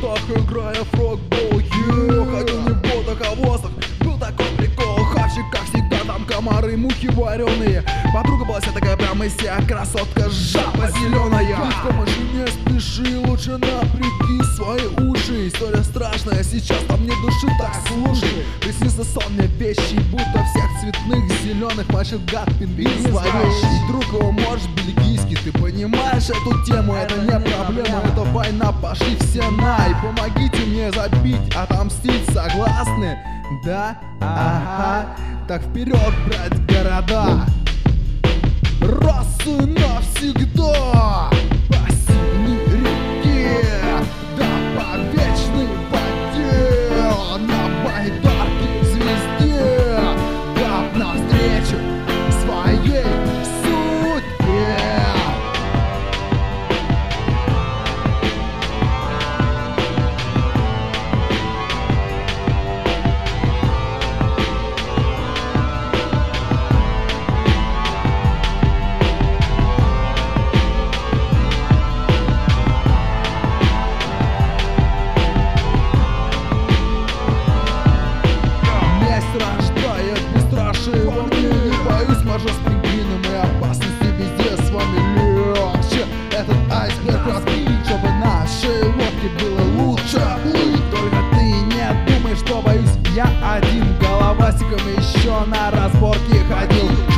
так играя фрог комары, мухи вареные. Подруга была вся такая прямо из себя Красотка, жаба зеленая Ты в машине спеши, лучше напряги свои уши. История страшная, сейчас там нет души Так слушай, приснится сон мне вещи Будто всех цветных зеленых мочит гад пингвин зловещий Друг его может бельгийский, ты понимаешь эту тему Это не проблема, это война, пошли все на И помогите мне забить, отомстить, согласны? Да? Ага, так вперед брать города только ты не думай, что боюсь. Я один Головастиком еще на разборке ходил